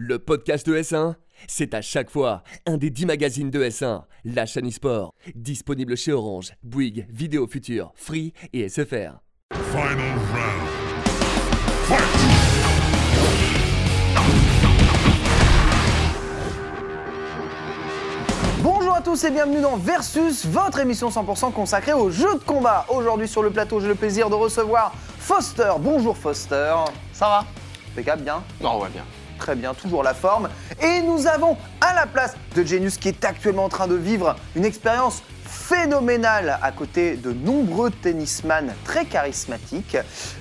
Le podcast de S1, c'est à chaque fois un des 10 magazines de S1, la chaîne e-sport, disponible chez Orange, Bouygues, Vidéo Future, Free et SFR. Final round. Fight! Bonjour à tous et bienvenue dans Versus, votre émission 100% consacrée aux jeux de combat. Aujourd'hui sur le plateau, j'ai le plaisir de recevoir Foster. Bonjour Foster. Ça va? Impeccable, bien? Non, ouais, bien. Très bien, toujours la forme. Et nous avons à la place de Genius qui est actuellement en train de vivre une expérience phénoménale à côté de nombreux tennisman très charismatiques.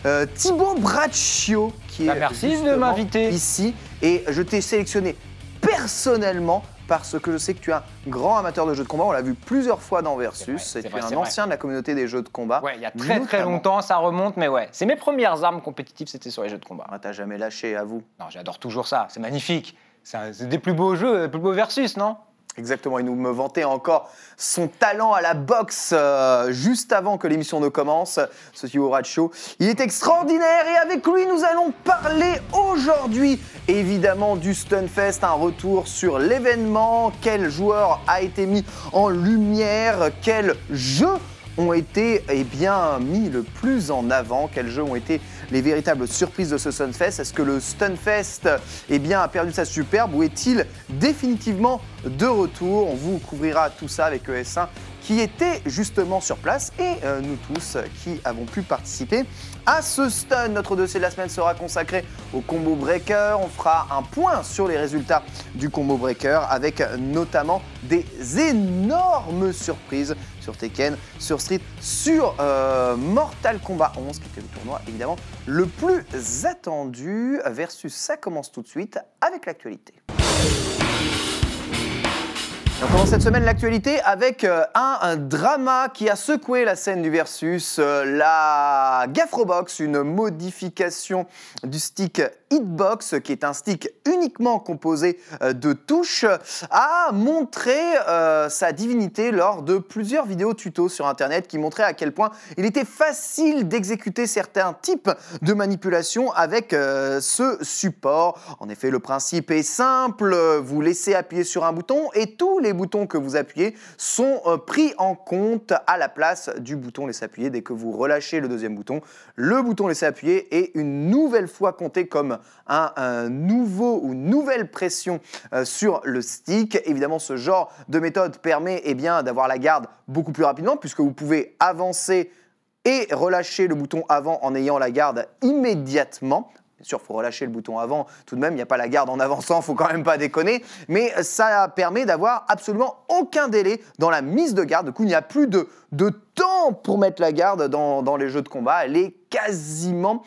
Euh, Thibaut Braccio qui Bah, est merci de m'inviter. ici et je t'ai sélectionné personnellement parce que je sais que tu es un grand amateur de jeux de combat. On l'a vu plusieurs fois dans Versus. vrai, et tu vrai, es un vrai. ancien de la communauté des jeux de combat. Ouais, il y a très très longtemps, ça remonte, mais ouais. C'est mes premières armes compétitives, c'était sur les jeux de combat. Ah, T'as jamais lâché, à vous. Non, j'adore toujours ça, c'est magnifique. C'est des plus beaux jeux, des plus beaux versus, non? Exactement, il nous me vantait encore son talent à la boxe euh, juste avant que l'émission ne commence, ce Thibaut Ratcho. Il est extraordinaire et avec lui nous allons parler aujourd'hui évidemment du Stunfest, un retour sur l'événement, quel joueur a été mis en lumière, quels jeux ont été eh bien, mis le plus en avant, quels jeux ont été les véritables surprises de ce Stunfest Est-ce que le Stunfest eh bien, a perdu sa superbe ou est-il définitivement de retour? On vous couvrira tout ça avec ES1 qui était justement sur place et euh, nous tous qui avons pu participer à ce stun. Notre dossier de la semaine sera consacré au combo breaker. On fera un point sur les résultats du combo breaker avec notamment des énormes surprises sur Tekken, sur Street, sur euh, Mortal Kombat 11 qui était le tournoi évidemment le plus attendu versus ça commence tout de suite avec l'actualité. On commence cette semaine l'actualité avec euh, un, un drama qui a secoué la scène du versus, euh, la Gaffrobox, une modification du stick Hitbox, qui est un stick uniquement composé euh, de touches, a montré euh, sa divinité lors de plusieurs vidéos tutos sur internet qui montraient à quel point il était facile d'exécuter certains types de manipulations avec euh, ce support. En effet, le principe est simple, vous laissez appuyer sur un bouton et tous les boutons que vous appuyez sont pris en compte à la place du bouton laisser appuyer. Dès que vous relâchez le deuxième bouton, le bouton laisser appuyer est une nouvelle fois compté comme un, nouveau ou nouvelle pression euh, sur le stick. Évidemment, ce genre de méthode permet eh bien, d'avoir la garde beaucoup plus rapidement puisque vous pouvez avancer et relâcher le bouton avant en ayant la garde immédiatement. Bien sûr, faut relâcher le bouton avant tout de même, il n'y a pas la garde en avançant, il faut quand même pas déconner. Mais ça permet d'avoir absolument aucun délai dans la mise de garde. Du coup, il n'y a plus de, de temps pour mettre la garde dans, dans les jeux de combat. Elle est quasiment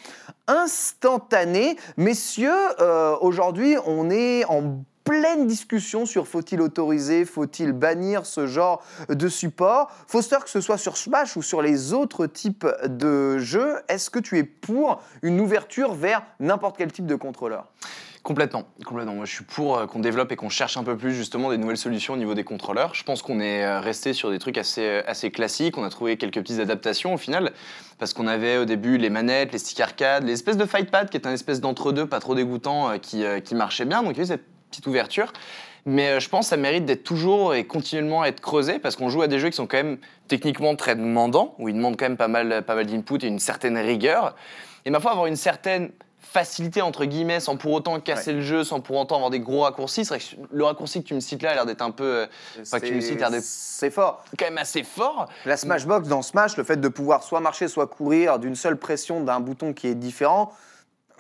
instantanée. Messieurs, euh, aujourd'hui, on est en pleine discussion sur faut-il autoriser, faut-il bannir ce genre de support. Foster, que ce soit sur Smash ou sur les autres types de jeux, est-ce que tu es pour une ouverture vers n'importe quel type de contrôleur? Complètement, complètement. Moi, je suis pour euh, qu'on développe et qu'on cherche un peu plus justement des nouvelles solutions au niveau des contrôleurs. Je pense qu'on est euh, resté sur des trucs assez, euh, assez classiques. On a trouvé quelques petites adaptations au final, parce qu'on avait au début les manettes, les sticks arcade, les espèces de fightpad qui est un espèce d'entre-deux, pas trop dégoûtant, qui, qui marchait bien. Donc il y a eu cette petite ouverture. Mais euh, je pense que ça mérite d'être toujours et continuellement être creusé parce qu'on joue à des jeux qui sont quand même techniquement très demandants, où ils demandent quand même pas mal, pas mal d'input et une certaine rigueur. Et ma foi, avoir une certaine facilité entre guillemets sans pour autant casser le jeu, sans pour autant avoir des gros raccourcis. C'est vrai que le raccourci que tu me cites là a l'air d'être un peu, euh, pas que tu me cites, a l'air d'être C'est fort. quand même assez fort. La Smashbox, dans Smash, le fait de pouvoir soit marcher, soit courir d'une seule pression d'un bouton qui est différent,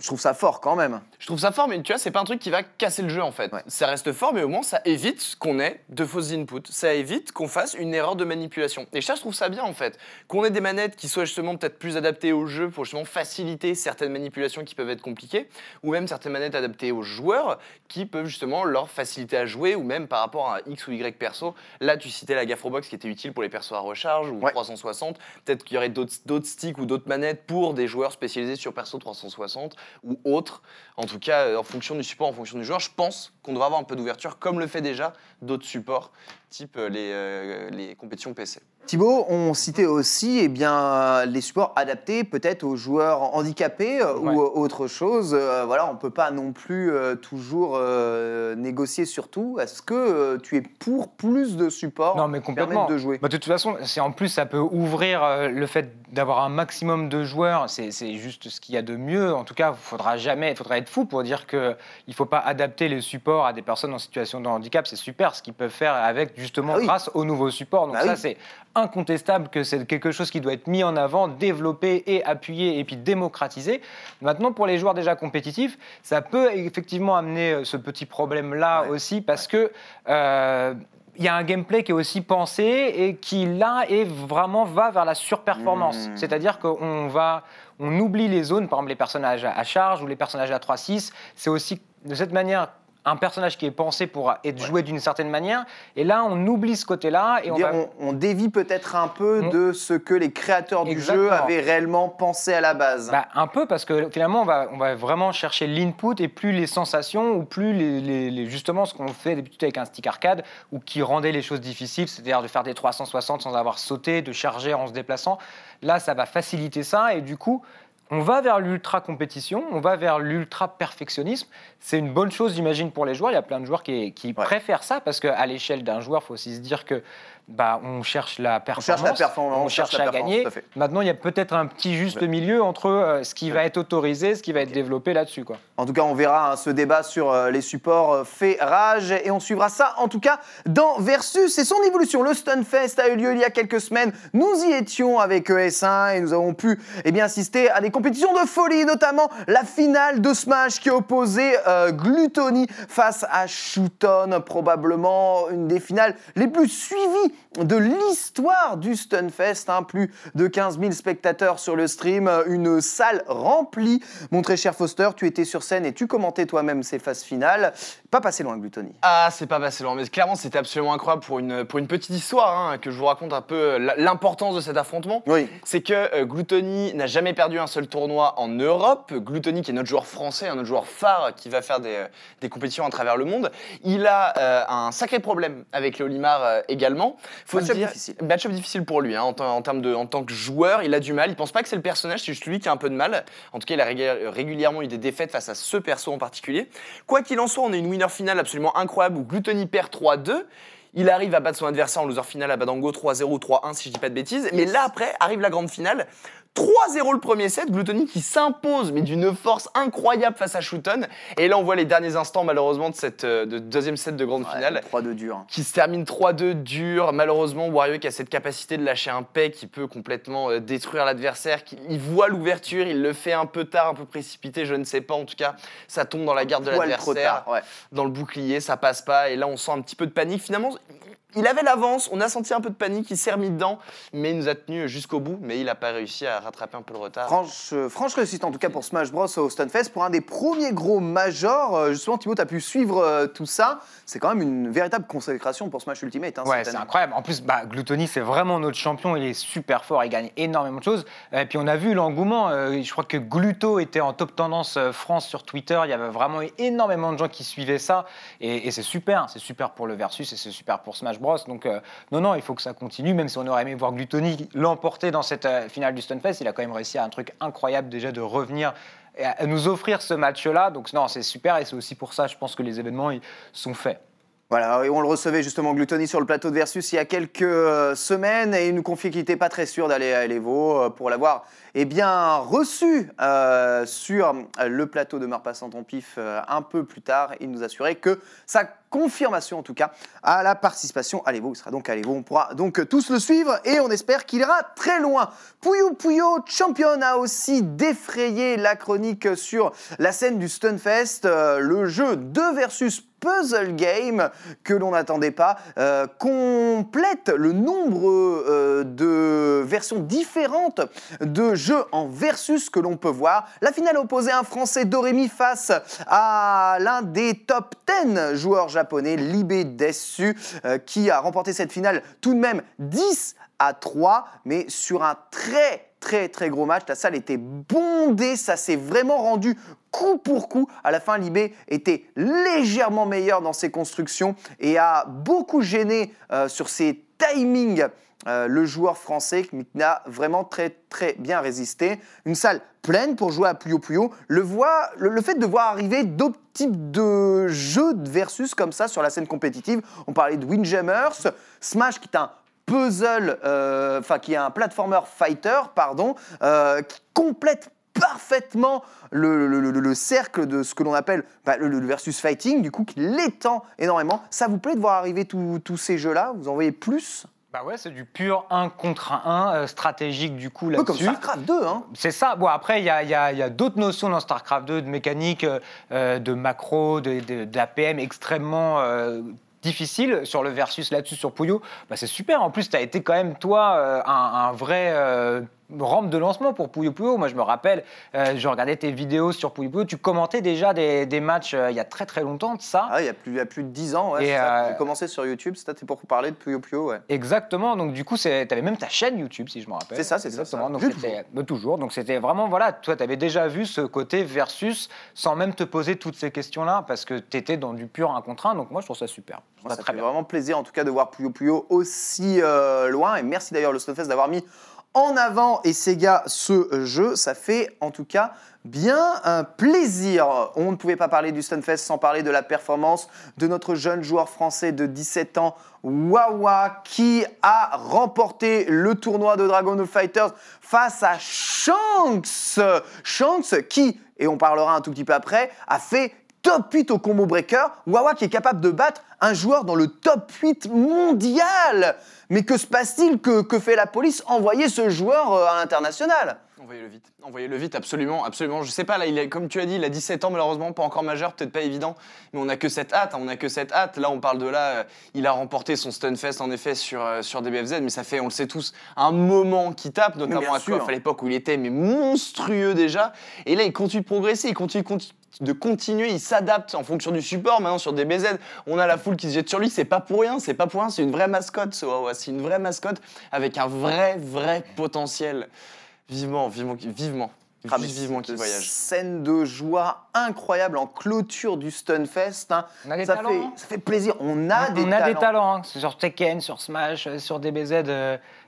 je trouve ça fort quand même. Je trouve ça fort, mais tu vois, c'est pas un truc qui va casser le jeu en fait. Ouais. Ça reste fort, mais au moins ça évite qu'on ait de fausses inputs. Ça évite qu'on fasse une erreur de manipulation. Et ça, je trouve ça bien en fait. Qu'on ait des manettes qui soient justement peut-être plus adaptées au jeu pour justement faciliter certaines manipulations qui peuvent être compliquées, ou même certaines manettes adaptées aux joueurs qui peuvent justement leur faciliter à jouer, ou même par rapport à X ou Y perso. Là, tu citais la Gaffrobox qui était utile pour les persos à recharge ou Ouais. 360. Peut-être qu'il y aurait d'autres sticks ou d'autres manettes pour des joueurs spécialisés sur perso 360 ou autres. En tout cas, euh, en fonction du support, en fonction du joueur, je pense qu'on devrait avoir un peu d'ouverture, comme le fait déjà d'autres supports, type euh, les, euh, les compétitions PC. Thibaut, on citait aussi eh bien, les supports adaptés peut-être aux joueurs handicapés euh, Ouais. ou autre chose. Euh, voilà, on ne peut pas non plus euh, toujours euh, négocier sur tout. Est-ce que euh, tu es pour plus de supports Non, mais complètement. de jouer? Bah, de toute façon, c'est en plus, ça peut ouvrir euh, le fait d'avoir un maximum de joueurs. C'est c'est juste ce qu'il y a de mieux. En tout cas, il faudra jamais, il faudra être fou pour dire que il faut pas adapter les supports à des personnes en situation de handicap. C'est super ce qu'ils peuvent faire avec justement Ah oui. grâce aux nouveaux supports. Donc Bah ça, oui. c'est incontestable que c'est quelque chose qui doit être mis en avant, développé et appuyé et puis démocratisé. Maintenant, pour les joueurs déjà compétitifs, ça peut effectivement amener euh, ce petit problème-là Ouais. aussi parce que euh, il y a un gameplay qui est aussi pensé et qui là est vraiment va vers la surperformance. Mmh. C'est-à-dire qu'on va, on oublie les zones, par exemple les personnages à à charge ou les personnages à 3-6. C'est aussi de cette manière un personnage qui est pensé pour être joué d'une certaine manière. Et là, on oublie ce côté-là et on Dire, va. on, on dévie peut-être un peu On- de ce que les créateurs du jeu avaient réellement pensé à la base. Bah, un peu parce que finalement on va, on va vraiment chercher l'input et plus les sensations ou plus les, les- les- justement ce qu'on fait d'habitude avec un stick arcade ou qui rendait les choses difficiles, c'est-à-dire de faire des 360 sans avoir sauté, de charger en se déplaçant. Là, ça va faciliter ça et du coup, on va vers l'ultra compétition, on va vers l'ultra perfectionnisme. C'est une bonne chose, j'imagine, pour les joueurs. Il y a plein de joueurs qui, qui Ouais. préfèrent ça parce qu'à l'échelle d'un joueur, il faut aussi se dire que bah, on cherche la on performance, cherche la performance, on cherche à gagner. tout à fait. Maintenant, il y a peut-être un petit juste milieu entre euh, ce qui va être autorisé, ce qui va être développé là-dessus. Quoi. En tout cas, on verra hein, ce débat sur euh, les supports euh, fait rage et on suivra ça en tout cas dans Versus et son évolution. Le Stunfest a eu lieu il y a quelques semaines. Nous y étions avec ES1 et nous avons pu eh bien, assister à des compétitions de folie, notamment la finale de Smash qui opposait euh, Gluttony face à Shooton, probablement une des finales les plus suivies de l'histoire du Stunfest. hein. Plus de 15 000 spectateurs sur le stream, une salle remplie. Mon très cher Foster, tu étais sur scène et tu commentais toi-même ces phases finales. Pas passé loin, Gluttony. Ah, c'est pas passé loin, mais clairement c'était absolument incroyable pour une, pour une petite histoire, hein, que je vous raconte un peu euh, l'importance de cet affrontement. Oui. C'est que euh, Gluttony n'a jamais perdu un seul tournoi en Europe. Gluttony, qui est notre joueur français, un autre joueur phare qui va faire des, euh, des compétitions à travers le monde, il a euh, un sacré problème avec le Olimar euh, également. Faut Match-up dire- difficile. Match-up difficile pour lui, hein, en, termes de, en tant que joueur, il a du mal. Il pense pas que c'est le personnage, c'est juste lui qui a un peu de mal. En tout cas, il a régul- régulièrement eu des défaites face à ce perso en particulier. Quoi qu'il en soit, on a une winner finale absolument incroyable où Gluttony perd 3-2. Il arrive à battre son adversaire en loser finale à Badango 3-0, 3-1 si je dis pas de bêtises. Mais là après arrive la grande finale. 3-0 le premier set, Gluttony qui s'impose mais d'une force incroyable face à Shooton. Et là on voit les derniers instants malheureusement de cette euh, de deuxième set de grande finale 3 de dur. qui se termine 3-2 dur. Malheureusement, Wario qui a cette capacité de lâcher un paix qui peut complètement euh, détruire l'adversaire. qui- Il voit l'ouverture, il le fait un peu tard, un peu précipité, je ne sais pas. En tout cas, ça tombe dans la garde de l'adversaire. Ouais. dans le bouclier, ça passe pas. Et là, on sent un petit peu de panique. Finalement, il avait l'avance, on a senti un peu de panique, il s'est remis dedans, mais il nous a tenu jusqu'au bout. Mais il n'a pas réussi à rattraper un peu le retard. Franche, euh, franche réussite en tout cas pour Smash Bros au Stunfest pour un des premiers gros majors. Euh, Justement, Thibaut, tu as pu suivre euh, tout ça. C'est quand même une véritable consécration pour Smash Ultimate. hein, Ouais, c'est incroyable. En plus, bah, Gluttony, c'est vraiment notre champion. Il est super fort. Il gagne énormément de choses. Et puis, on a vu l'engouement. Je crois que Gluto était en top tendance France sur Twitter. Il y avait vraiment énormément de gens qui suivaient ça. Et, et c'est super. C'est super pour le Versus et c'est super pour Smash Donc, euh, non, non, il faut que ça continue. Même si on aurait aimé voir Gluttony l'emporter dans cette euh, finale du Stunfest, il a quand même réussi à un truc incroyable déjà de revenir et à nous offrir ce match-là. Donc, non, c'est super. Et c'est aussi pour ça, je pense que les événements ils sont faits. Voilà, et on le recevait justement Gluttony sur le plateau de Versus il y a quelques euh, semaines et il nous confiait qu'il n'était pas très sûr d'aller à Elevo pour l'avoir eh bien, reçu sur le plateau de Marpassant en pif un peu plus tard. Il nous assurait que sa confirmation en tout cas à la participation à l'Evo. Il sera donc à l'Evo. On pourra donc tous le suivre et on espère qu'il ira très loin. Puyo Puyo Champion a aussi défrayé la chronique sur la scène du Stunfest, euh, le jeu 2 versus puzzle game que l'on n'attendait pas euh, complète le nombre euh, de versions différentes de jeux en versus que l'on peut voir. La finale opposait un Français Doremi face à l'un des top 10 joueurs japonais, Libé Dessu, euh, qui a remporté cette finale tout de même 10 à 3, mais sur un très très très gros match. La salle était bondée, ça s'est vraiment rendu coup pour coup. À la fin, Libé était légèrement meilleur dans ses constructions et a beaucoup gêné euh, sur ses timings euh, le joueur français qui a vraiment très très bien résisté. Une salle pleine pour jouer à Puyo Puyo. Le, voit, le, fait de voir arriver d'autres types de jeux de versus comme ça sur la scène compétitive. On parlait de Windjammers, Smash qui est un puzzle, euh, enfin qui est un platformer fighter, pardon, euh, qui complète parfaitement le, le- le- le cercle de ce que l'on appelle bah, le, versus fighting, du coup qui l'étend énormément. Ça vous plaît de voir arriver tous ces jeux-là? Vous en voyez plus? Bah ouais, c'est du pur 1 contre 1 stratégique du coup peu comme là-dessus. StarCraft 2, hein C'est ça. Bon, après, il y a, il y a- il y a d'autres notions dans StarCraft 2, de mécanique, euh, de macro, de, de, d'APM extrêmement euh, difficiles sur le versus là-dessus sur Puyo. Bah, c'est super. En plus, tu as été quand même, toi, euh, un, un vrai euh, rampe de lancement pour Puyo Puyo. Moi, je me rappelle, euh, je regardais tes vidéos sur Puyo Puyo. Tu commentais déjà des, des matchs euh, il y a très très longtemps de ça. Ah, il y a plus, il y a plus de 10 ans, ouais, euh, J'ai commencé sur YouTube, c'était pour parler de Puyo Puyo, ouais. Exactement. Donc du coup, tu avais même ta chaîne YouTube, si je me rappelle. C'est ça, c'est ça, Exactement. ça. Donc bah, toujours. Donc c'était vraiment voilà. Toi, tu avais déjà vu ce côté versus sans même te poser toutes ces questions-là parce que tu étais dans du pur un contre un. Donc moi, je trouve ça super. Moi, ça ça très fait bien. vraiment plaisir en tout cas de voir Puyo Puyo aussi euh, loin. Et merci d'ailleurs le Stunfest d'avoir mis en avant et Sega ce jeu. Ça fait en tout cas bien un plaisir. On ne pouvait pas parler du Stunfest sans parler de la performance de notre jeune joueur français de 17 ans, Wawa, qui a remporté le tournoi de Dragon Fighters face à Shanks. Shanks qui, et on parlera un tout petit peu après, a fait top 8 au combo breaker. Wawa qui est capable de battre un joueur dans le top 8 mondial. Mais que se passe-t-il que, que fait la police Envoyer ce joueur euh, à l'international Envoyez-le vite. Envoyez-le vite, absolument, absolument. Je sais pas, là, il est, comme tu as dit, il a 17 ans, malheureusement, pas encore majeur, peut-être pas évident, mais on a que cette hâte, hein, on a que cette hâte. Là, on parle de là, euh, il a remporté son Stunfest, en effet, sur, euh, sur DBFZ, mais ça fait, on le sait tous, un moment qui tape, notamment à. Coff, à l'époque où il était, mais monstrueux déjà. Et là, il continue de progresser, il continue, continue de continuer, il s'adapte en fonction du support. Maintenant, sur DBZ, on a la foule qui se jette sur lui, c'est pas pour rien, c'est pas pour rien, c'est une vraie mascotte, ce Wawa, c'est une vraie mascotte avec un vrai, vrai potentiel. Vivement, vivement, vivement. Ah, vivement qu'il voyage. Scène de joie incroyable en clôture du Stunfest. hein. On a des ça, talents, fait, hein. ça fait plaisir. On a on des a talents. des talents hein. sur Tekken, sur Smash, euh, sur DBZ.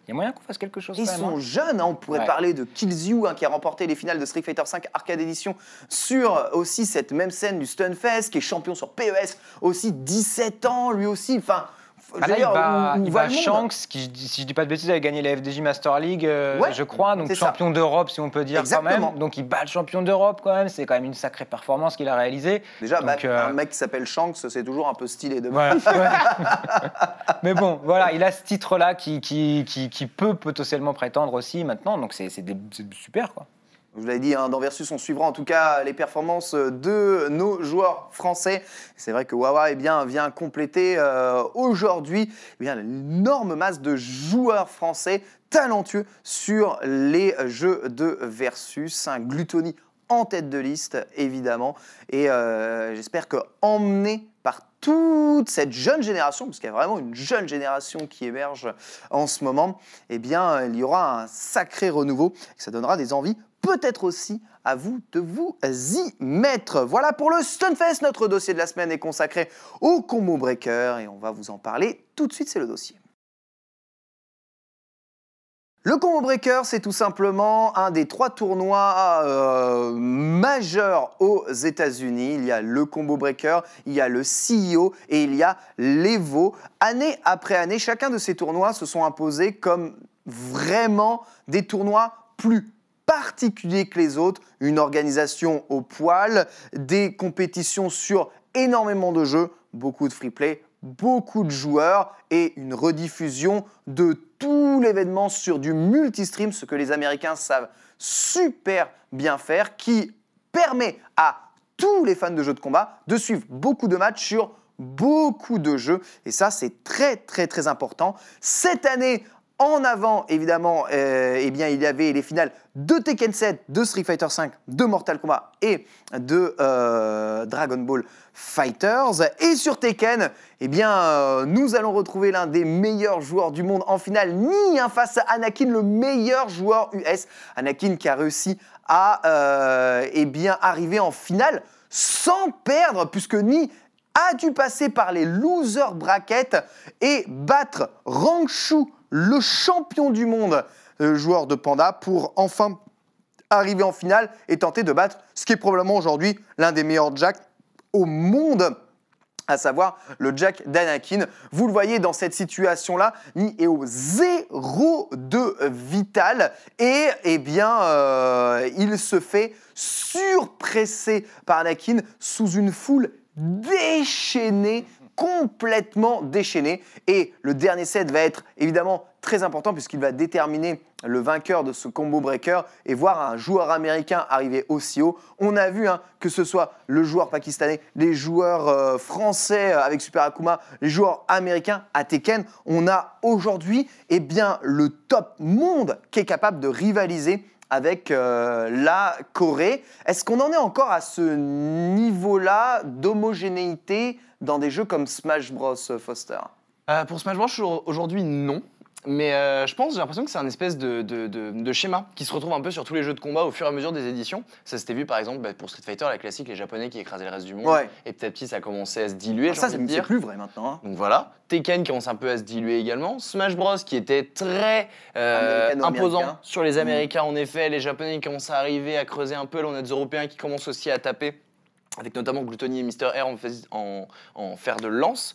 Il y a moyen qu'on fasse quelque chose. Ils quand même, sont hein. jeunes, hein. on pourrait Ouais. parler de Killzyu hein, qui a remporté les finales de Street Fighter V Arcade Edition sur aussi cette même scène du Stunfest, qui est champion sur PES, aussi 17 ans lui aussi. Enfin, Ah veux là, il il va monde Shanks, qui, si je dis pas de bêtises, avait gagné la FDJ Master League, euh, Ouais, je crois, donc champion d'Europe, si on peut dire Exactement. quand même. Donc il bat le champion d'Europe quand même, c'est quand même une sacrée performance qu'il a réalisée. Déjà, Donc, bah, euh, un mec qui s'appelle Shanks, c'est toujours un peu stylé de Voilà. Ouais. Mais bon, voilà, il a ce titre-là qui, qui, qui, qui peut potentiellement prétendre aussi maintenant, donc c'est super quoi. Je vous l'avais dit, hein, dans Versus, on suivra en tout cas les performances de nos joueurs français. C'est vrai que Wawa eh bien, vient compléter euh, aujourd'hui eh l'énorme masse de joueurs français talentueux sur les jeux de Versus. Un Gluttony en tête de liste, évidemment. Et euh, j'espère que emmené par toute cette jeune génération, parce qu'il y a vraiment une jeune génération qui émerge en ce moment, eh bien, il y aura un sacré renouveau. Et ça donnera des envies, peut-être aussi à vous de vous y mettre. Voilà pour le Stunfest. Notre dossier de la semaine est consacré au combo breaker et on va vous en parler tout de suite. C'est le dossier. Le Combo Breaker, c'est tout simplement un des trois tournois euh, majeurs aux États-Unis. Il y a le Combo Breaker, il y a le CEO et il y a l'Evo. Année après année, chacun de ces tournois se sont imposés comme vraiment des tournois plus particuliers que les autres, une organisation au poil, des compétitions sur énormément de jeux, beaucoup de free play, beaucoup de joueurs et une rediffusion de tout l'événement sur du multistream, ce que les Américains savent super bien faire, qui permet à tous les fans de jeux de combat de suivre beaucoup de matchs sur beaucoup de jeux. Et ça, c'est très très très important. Cette année, en avant, évidemment, euh, eh bien, il y avait les finales de Tekken 7, de Street Fighter 5, de Mortal Kombat et de euh, Dragon Ball Fighters. Et sur Tekken, eh euh, nous allons retrouver l'un des meilleurs joueurs du monde en finale, ni face à Anakin, le meilleur joueur US. Anakin qui a réussi à euh, eh arriver en finale sans perdre, puisque Ni a dû passer par les loser brackets et battre Rangshu le champion du monde euh, joueur de Panda pour enfin arriver en finale et tenter de battre ce qui est probablement aujourd'hui l'un des meilleurs jacks au monde à savoir le Jack d'Anakin. Vous le voyez dans cette situation-là, Ni est au zéro de vital et eh bien euh, il se fait surpresser par Anakin sous une foule déchaînée complètement déchaînée. Et le dernier set va être évidemment très important puisqu'il va déterminer le vainqueur de ce combo breaker et voir un joueur américain arriver aussi haut. On a vu hein, que ce soit le joueur pakistanais, les joueurs euh, français avec Super Akuma, les joueurs américains à Tekken, on a aujourd'hui eh bien le top monde qui est capable de rivaliser avec euh, la Corée. Est-ce qu'on en est encore à ce niveau-là d'homogénéité dans des jeux comme Smash Bros, Foster? Euh, pour Smash Bros, aujourd'hui, non. Mais euh, je pense, j'ai l'impression que c'est un espèce de, de- de- de schéma qui se retrouve un peu sur tous les jeux de combat au fur et à mesure des éditions. Ça s'était vu par exemple bah, pour Street Fighter, la classique, les Japonais qui écrasaient le reste du monde. Ouais. Et petit à petit, ça a commencé à se diluer. j'ai Ça, c'est plus vrai maintenant. hein. Donc voilà, Tekken qui commence un peu à se diluer également, Smash Bros qui était très euh, imposant sur les Américains en effet, les Japonais qui commencent à arriver, à creuser un peu, là on a des Européens qui commencent aussi à taper, avec notamment Gluttony et Mister R en, en, en fer de lance.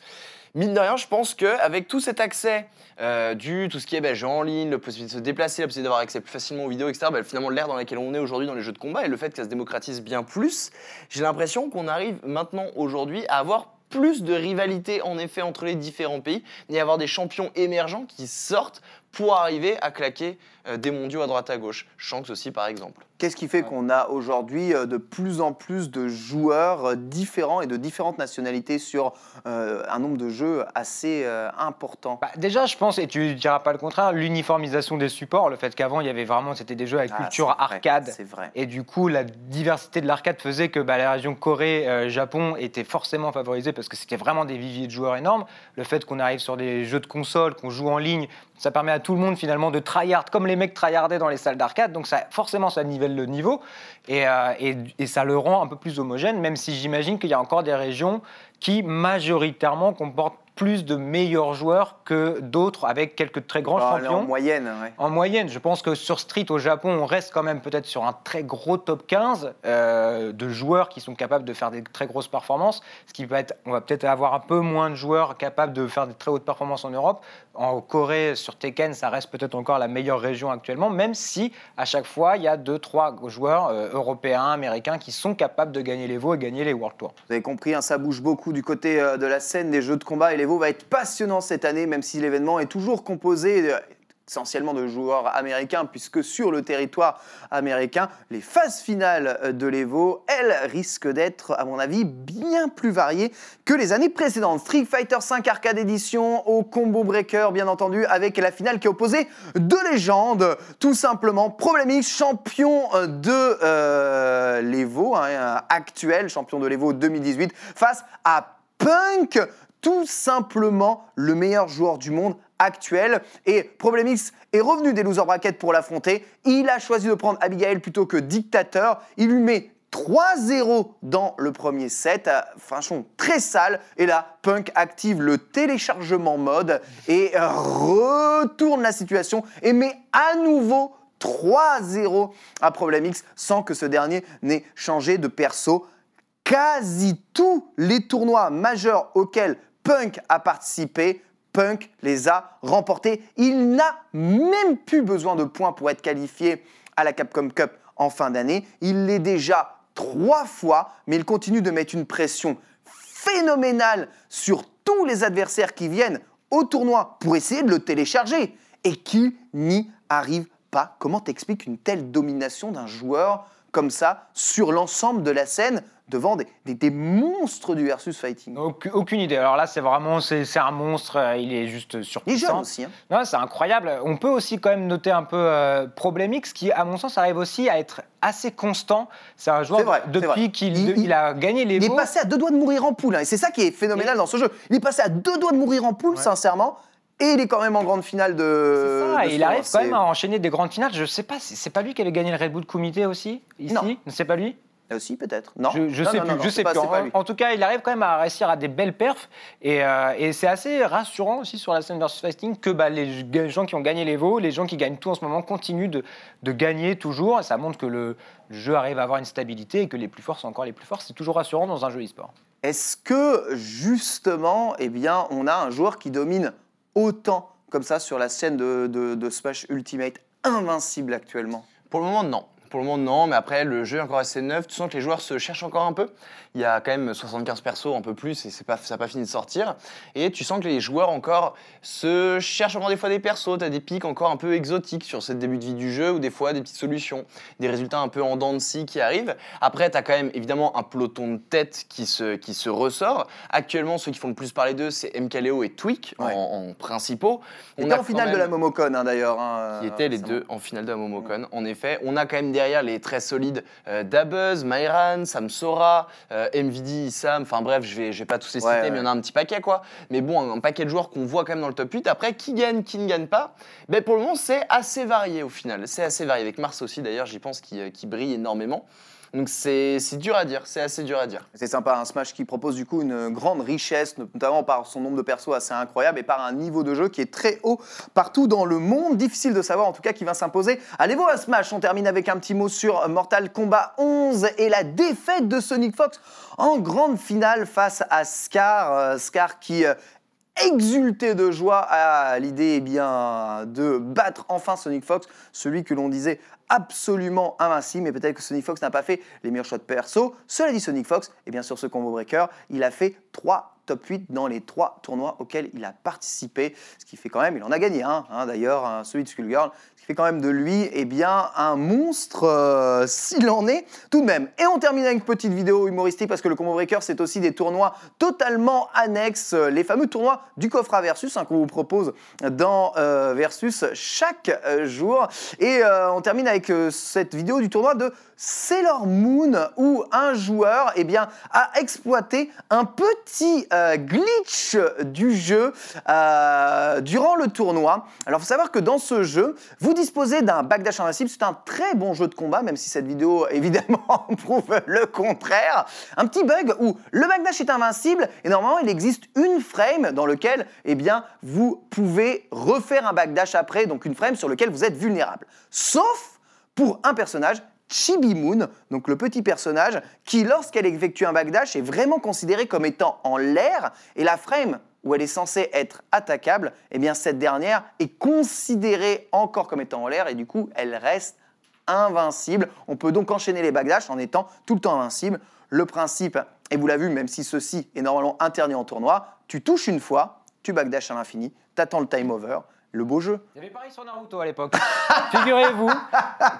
Mine de rien, je pense qu'avec tout cet accès euh, du tout ce qui est ben, jeu en ligne, la possibilité de se déplacer, la possibilité d'avoir accès plus facilement aux vidéos, etc., ben, finalement l'ère dans laquelle on est aujourd'hui dans les jeux de combat et le fait que ça se démocratise bien plus, j'ai l'impression qu'on arrive maintenant aujourd'hui à avoir plus de rivalité en effet entre les différents pays et avoir des champions émergents qui sortent pour arriver à claquer des mondiaux à droite à gauche. Shanks aussi par exemple. Qu'est-ce qui fait qu'on a aujourd'hui euh, de plus en plus de joueurs euh, différents et de différentes nationalités sur euh, un nombre de jeux assez euh, important? Bah, déjà, je pense, et tu diras pas le contraire, l'uniformisation des supports, le fait qu'avant, il y avait vraiment, c'était des jeux avec Ah, culture vrai, arcade. C'est vrai. Et du coup, la diversité de l'arcade faisait que bah, la région Corée-Japon était forcément favorisée parce que c'était vraiment des viviers de joueurs énormes. Le fait qu'on arrive sur des jeux de console, qu'on joue en ligne, ça permet à tout le monde finalement de tryhard comme les mecs tryhardaient dans les salles d'arcade. Donc ça, forcément, ça nivelle le niveau et, euh, et- et ça le rend un peu plus homogène, même si j'imagine qu'il y a encore des régions qui majoritairement comportent plus de meilleurs joueurs que d'autres avec quelques très grands Ah, champions. en moyenne, ouais. En moyenne, je pense que sur Street au Japon, on reste quand même peut-être sur un très gros top 15 euh, de joueurs qui sont capables de faire des très grosses performances. Ce qui va être, on va peut-être avoir un peu moins de joueurs capables de faire des très hautes performances en Europe. En Corée, sur Tekken, ça reste peut-être encore la meilleure région actuellement, même si à chaque fois il y a deux, trois joueurs euh, européens, américains qui sont capables de gagner les veaux et gagner les World Tours. Vous avez compris, hein, ça bouge beaucoup du côté euh, de la scène des jeux de combat et va être passionnant cette année, même si l'événement est toujours composé euh, essentiellement de joueurs américains, puisque sur le territoire américain, les phases finales euh, de l'Evo, elles risquent d'être, à mon avis, bien plus variées que les années précédentes. Street Fighter V Arcade Edition au combo breaker, bien entendu, avec la finale qui opposée deux légendes, tout simplement. Problemix, champion euh, de l'Evo, hein, actuel champion de l'Evo 2018, face à Punk, tout simplement le meilleur joueur du monde actuel. Et Problemix est revenu des loser brackets pour l'affronter. Il a choisi de prendre Abigail plutôt que Dictateur. Il lui met 3-0 dans le premier set, euh, franchement très sale. Et là, Punk active le téléchargement mode et euh, retourne la situation et met à nouveau 3-0 à Problemix sans que ce dernier n'ait changé de perso quasi tous les tournois majeurs auxquels Punk a participé, Punk les a remportés. Il n'a même plus besoin de points pour être qualifié à la Capcom Cup en fin d'année. Il l'est déjà trois fois, mais il continue de mettre une pression phénoménale sur tous les adversaires qui viennent au tournoi pour essayer de le télécharger et qui n'y arrivent pas. Comment t'expliques une telle domination d'un joueur comme ça sur l'ensemble de la scène devant des, des- des monstres du versus fighting Aucune, idée. Alors là, c'est vraiment, c'est un monstre. euh, Il est juste Il est surpuissant. jeune aussi. hein. Non, c'est incroyable. On peut aussi quand même noter un peu euh, Problemix, qui, à mon sens, arrive aussi à être assez constant. C'est un joueur vrai, depuis qu'il Il- il, a gagné les Il est passé à deux doigts de mourir en poule. hein, et c'est ça qui est phénoménal dans ce jeu. Il est passé à deux doigts de mourir en poule, Ouais. sincèrement. Et il est quand même en grande finale de. C'est ça, de et ce il arrive quand même à enchaîner des grandes finales. Je sais pas, c'est pas lui qui avait gagné le Red Bull Comité aussi ici? Non. C'est pas lui? Aussi, peut-être. Non Je, je Non, sais non, plus, non, je sais pas- plus. c'est pas En, lui. en tout cas, il arrive quand même à réussir à des belles perfs. Et, euh, et c'est assez rassurant aussi sur la scène versus fighting que bah, les gens qui ont gagné les veaux, les gens qui gagnent tout en ce moment, continuent de, de gagner toujours. Et ça montre que le jeu arrive à avoir une stabilité et que les plus forts sont encore les plus forts. C'est toujours rassurant dans un jeu e-sport. Est-ce que justement, eh bien, on a un joueur qui domine autant comme ça sur la scène de, de- de Smash Ultimate invincible actuellement? Pour le moment, non. Pour le moment, non, mais après, le jeu est encore assez neuf. Tu sens que les joueurs se cherchent encore un peu. Il y a quand même 75 persos, un peu plus, et pas, ça n'a pas fini de sortir. Et tu sens que les joueurs encore se cherchent encore des fois des persos. Tu as des pics encore un peu exotiques sur ce début de vie du jeu, ou des fois des petites solutions, des résultats un peu en dents de scie qui arrivent. Après, tu as quand même évidemment un peloton de tête qui se, qui se ressort. Actuellement, ceux qui font le plus parler d'eux, c'est MKLeo et Tweak Ouais. en, en principaux. On était en finale de la Momocon hein, d'ailleurs. hein, qui étaient les deux en finale de la Momocon. En effet, on a quand même derrière les très solides euh, Dabuz, Myran, Samsora, euh, MVD, Issam, enfin bref, je vais, je vais pas tous les citer, ouais. mais il y en a un petit paquet quoi. Mais bon, un, un paquet de joueurs qu'on voit quand même dans le top 8. Après, qui gagne, qui ne gagne pas? Ben, Pour le moment, c'est assez varié au final. C'est assez varié. Avec Mars aussi d'ailleurs, j'y pense, qui, euh, qui brille énormément. Donc c'est dur à dire, c'est assez dur à dire. C'est sympa, un Smash qui propose du coup une grande richesse, notamment par son nombre de persos assez incroyable et par un niveau de jeu qui est très haut partout dans le monde. Difficile de savoir en tout cas qui va s'imposer. Allez voir à Smash, on termine avec un petit mot sur Mortal Kombat 11 et la défaite de Sonic Fox en grande finale face à Scar. Euh, Scar qui euh, exulté de joie à l'idée eh bien, de battre enfin Sonic Fox, celui que l'on disait absolument invincible, mais peut-être que Sonic Fox n'a pas fait les meilleurs shots perso. Cela dit, Sonic Fox, et bien sur ce combo breaker, il a fait 3 top 8 dans les trois tournois auxquels il a participé, ce qui fait quand même, il en a gagné un, hein, d'ailleurs, hein, celui de Skullgirl, fait quand même de lui eh bien, un monstre euh, s'il en est tout de même. Et on termine avec une petite vidéo humoristique parce que le combo breaker c'est aussi des tournois totalement annexes, euh, les fameux tournois du coffre à Versus hein, qu'on vous propose dans euh, Versus chaque jour. Et on termine avec cette vidéo du tournoi de Sailor Moon où un joueur eh bien, a exploité un petit glitch du jeu durant le tournoi. Alors faut savoir que dans ce jeu, vous disposez d'un backdash invincible. C'est un très bon jeu de combat, même si cette vidéo évidemment prouve le contraire. Un petit bug où le backdash est invincible et normalement il existe une frame dans lequel eh bien, vous pouvez refaire un backdash après, donc une frame sur lequel vous êtes vulnérable. Sauf pour un personnage, Chibi Moon, donc le petit personnage qui, lorsqu'elle effectue un backdash, est vraiment considérée comme étant en l'air et la frame où elle est censée être attaquable, eh bien cette dernière est considérée encore comme étant en l'air et du coup elle reste invincible. On peut donc enchaîner les backdash en étant tout le temps invincible. Le principe, et vous l'avez vu, même si ceci est normalement interdit en tournoi, tu touches une fois, tu backdash à l'infini, t'attends le time over, le beau jeu. Il y avait pareil sur Naruto à l'époque. Figurez-vous,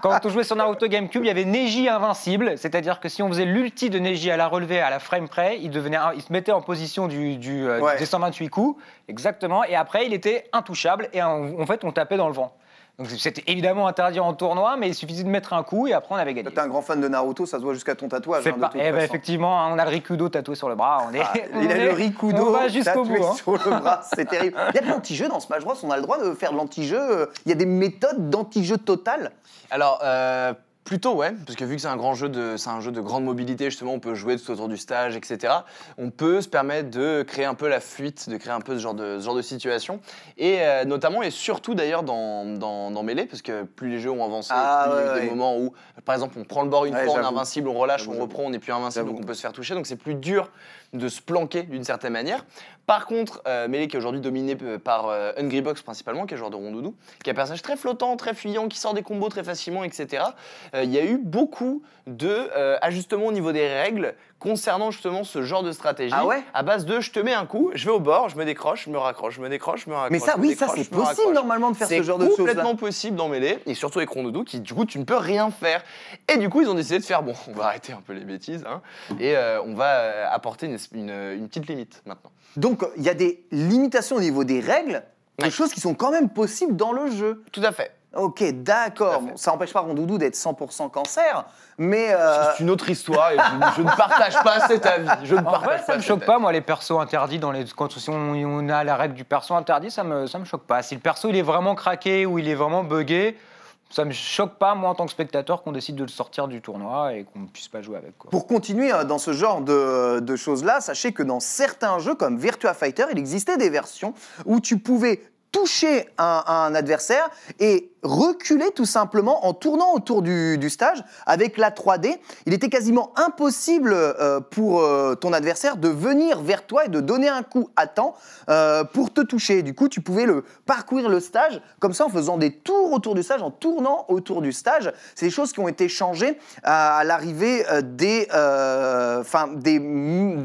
quand on jouait sur Naruto GameCube, il y avait Neji invincible, c'est-à-dire que si on faisait l'ulti de Neji à la relevée à la frame près, il, devenait, il se mettait en position du, du, euh, Ouais. des 128 coups, exactement, et après il était intouchable, et en, en fait on tapait dans le vent. Donc c'était évidemment interdit en tournoi, mais il suffisait de mettre un coup et après on avait gagné. T'es un grand fan de Naruto, ça se voit jusqu'à ton tatouage. Hein, pas- eh ben, effectivement, hein, on a le Rikudo tatoué sur le bras. On est, Ah, on il a le Rikudo tatoué bout. hein. sur le bras, c'est terrible. Il y a de l'anti-jeu dans Smash Bros, on a le droit de faire de l'anti-jeu. euh, Il y a des méthodes d'anti-jeu total. Alors, euh, plutôt ouais, parce que vu que c'est un grand jeu de, c'est un jeu de grande mobilité, justement, on peut jouer tout autour du stage, etc. On peut se permettre de créer un peu la fuite, de créer un peu ce genre de, ce genre de situation. Et euh, notamment, et surtout d'ailleurs dans, dans, dans Melee, parce que plus les jeux ont avancé, Ah, plus il y a eu ouais, des moments où, par exemple, on prend le bord une Ouais, fois, on est invincible, on relâche, on reprend, on n'est plus invincible, donc on peut se faire toucher. Donc c'est plus dur de se planquer d'une certaine manière. Par contre, euh, Melee qui est aujourd'hui dominé euh, par euh, Hungrybox principalement, qui est un joueur de rondoudou, qui est un personnage très flottant, très fuyant, qui sort des combos très facilement, etc. Euh, Il y a eu beaucoup de ajustements au niveau des règles concernant justement ce genre de stratégie. Ah ouais À base de je te mets un coup, je vais au bord, je me décroche, je me raccroche, je me décroche, je me raccroche. Mais ça, oui, ça c'est possible normalement de faire C'est ce genre de choses. complètement possible Melee, et surtout avec Rondoudou, qui du coup tu ne peux rien faire. Et du coup ils ont décidé de faire bon, on va arrêter un peu les bêtises, hein, et euh, on va euh, apporter une, une- une petite limite maintenant. Donc il y a des limitations au niveau des règles, des Ouais. choses qui sont quand même possibles dans le jeu. Tout à fait. Ok, d'accord. Bon, ça n'empêche pas Rondoudou d'être 100% cancer, mais euh, C'est une autre histoire, et je, je ne partage pas cet avis. Je ne En partage vrai, pas ça me cet choque avis. pas, moi, les persos interdits dans les. Quand si on, on a la règle du perso interdit, ça me, ça me choque pas. Si le perso il est vraiment craqué ou il est vraiment buggé, ça me choque pas, moi, en tant que spectateur, qu'on décide de le sortir du tournoi et qu'on ne puisse pas jouer avec. Quoi. Pour continuer euh, dans ce genre de, de choses-là, sachez que dans certains jeux comme Virtua Fighter, il existait des versions où tu pouvais toucher un, adversaire et reculer tout simplement en tournant autour du, stage avec la 3D. Il était quasiment impossible euh, pour euh, ton adversaire de venir vers toi et de donner un coup à temps euh, pour te toucher. Du coup, tu pouvais le parcourir le stage comme ça en faisant des tours autour du stage, en tournant autour du stage. C'est des choses qui ont été changées à, l'arrivée des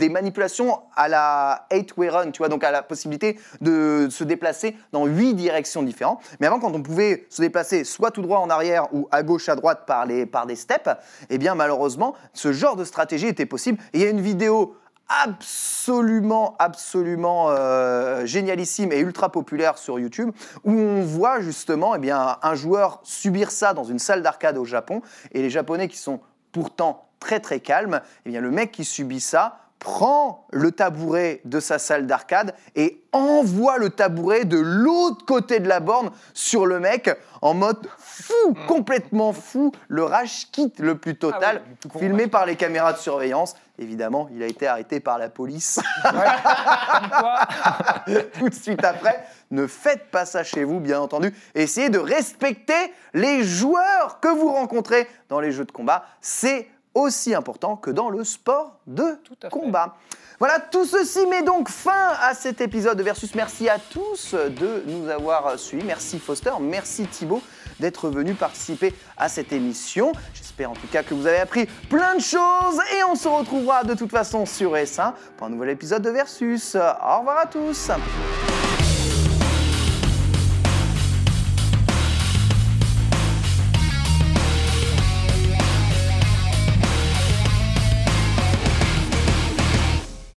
manipulations à la 8-way run, tu vois, donc à la possibilité de se déplacer dans huit directions différentes. Mais avant, quand on pouvait se déplacer soit tout droit en arrière ou à gauche, à droite par, les, par des steps, eh bien malheureusement, ce genre de stratégie était possible. Et il y a une vidéo absolument, absolument euh, génialissime et ultra populaire sur YouTube, où on voit justement eh bien, un joueur subir ça dans une salle d'arcade au Japon, et les Japonais qui sont pourtant très très calmes, eh bien, le mec qui subit ça prend le tabouret de sa salle d'arcade et envoie le tabouret de l'autre côté de la borne sur le mec en mode fou, complètement fou, le rage quitte le plus total, Ah oui, gros filmé par les caméras de surveillance. Évidemment, il a été arrêté par la police tout de suite après. Ne faites pas ça chez vous, bien entendu. Essayez de respecter les joueurs que vous rencontrez dans les jeux de combat. C'est aussi important que dans le sport de combat. Voilà, tout ceci met donc fin à cet épisode de Versus. Merci à tous de nous avoir suivis. Merci Foster, merci Thibaut d'être venu participer à cette émission. J'espère en tout cas que vous avez appris plein de choses et on se retrouvera de toute façon sur S1 pour un nouvel épisode de Versus. Au revoir à tous.